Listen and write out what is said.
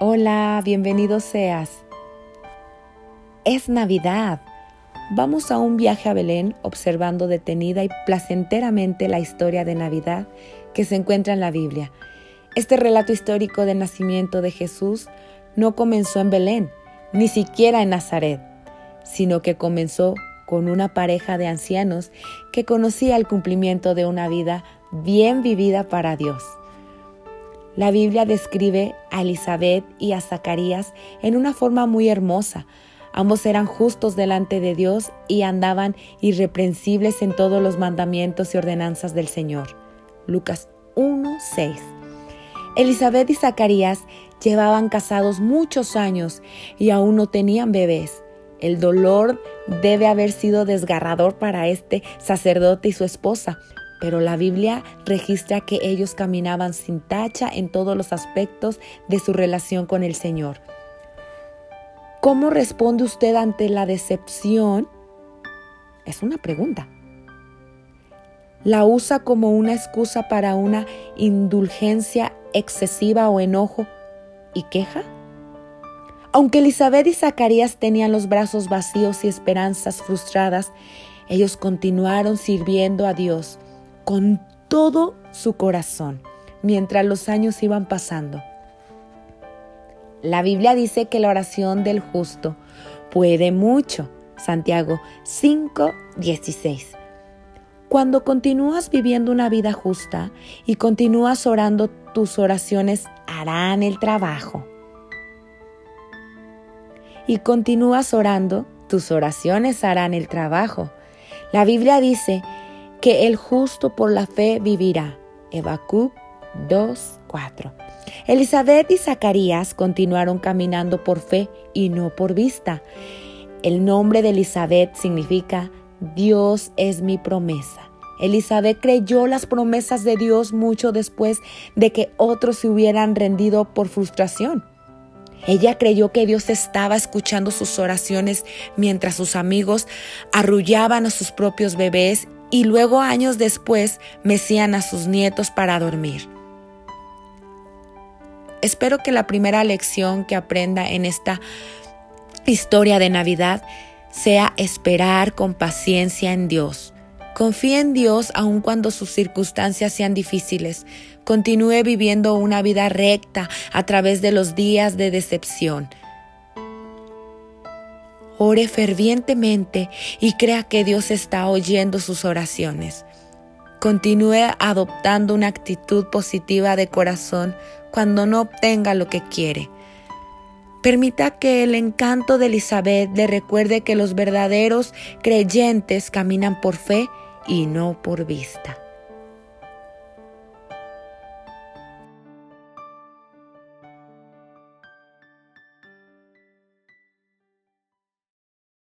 Hola, bienvenido seas. Es Navidad. Vamos a un viaje a Belén observando detenida y placenteramente la historia de Navidad que se encuentra en la Biblia. Este relato histórico del nacimiento de Jesús no comenzó en Belén, ni siquiera en Nazaret, sino que comenzó con una pareja de ancianos que conocía el cumplimiento de una vida bien vivida para Dios. La Biblia describe a Elizabeth y a Zacarías en una forma muy hermosa. Ambos eran justos delante de Dios y andaban irreprensibles en todos los mandamientos y ordenanzas del Señor. Lucas 1:6. Elizabeth y Zacarías llevaban casados muchos años y aún no tenían bebés. El dolor debe haber sido desgarrador para este sacerdote y su esposa, pero la Biblia registra que ellos caminaban sin tacha en todos los aspectos de su relación con el Señor. ¿Cómo responde usted ante la decepción? Es una pregunta. ¿La usa como una excusa para una indulgencia excesiva o enojo y queja? Aunque Elizabeth y Zacarías tenían los brazos vacíos y esperanzas frustradas, ellos continuaron sirviendo a Dios con todo su corazón mientras los años iban pasando. La Biblia dice que la oración del justo puede mucho. Santiago 5:16. Cuando continúas viviendo una vida justa y continúas orando, tus oraciones harán el trabajo. Y continúas orando, tus oraciones harán el trabajo. La Biblia dice que el justo por la fe vivirá. Habacuc 2:4. Elizabeth y Zacarías continuaron caminando por fe y no por vista. El nombre de Elizabeth significa Dios es mi promesa. Elizabeth creyó las promesas de Dios mucho después de que otros se hubieran rendido por frustración. Ella creyó que Dios estaba escuchando sus oraciones mientras sus amigos arrullaban a sus propios bebés y luego años después mecían a sus nietos para dormir. Espero que la primera lección que aprenda en esta historia de Navidad sea esperar con paciencia en Dios. Confíe en Dios aun cuando sus circunstancias sean difíciles. Continúe viviendo una vida recta a través de los días de decepción. Ore fervientemente y crea que Dios está oyendo sus oraciones. Continúe adoptando una actitud positiva de corazón cuando no obtenga lo que quiere. Permita que el encanto de Elizabeth le recuerde que los verdaderos creyentes caminan por fe y no por vista.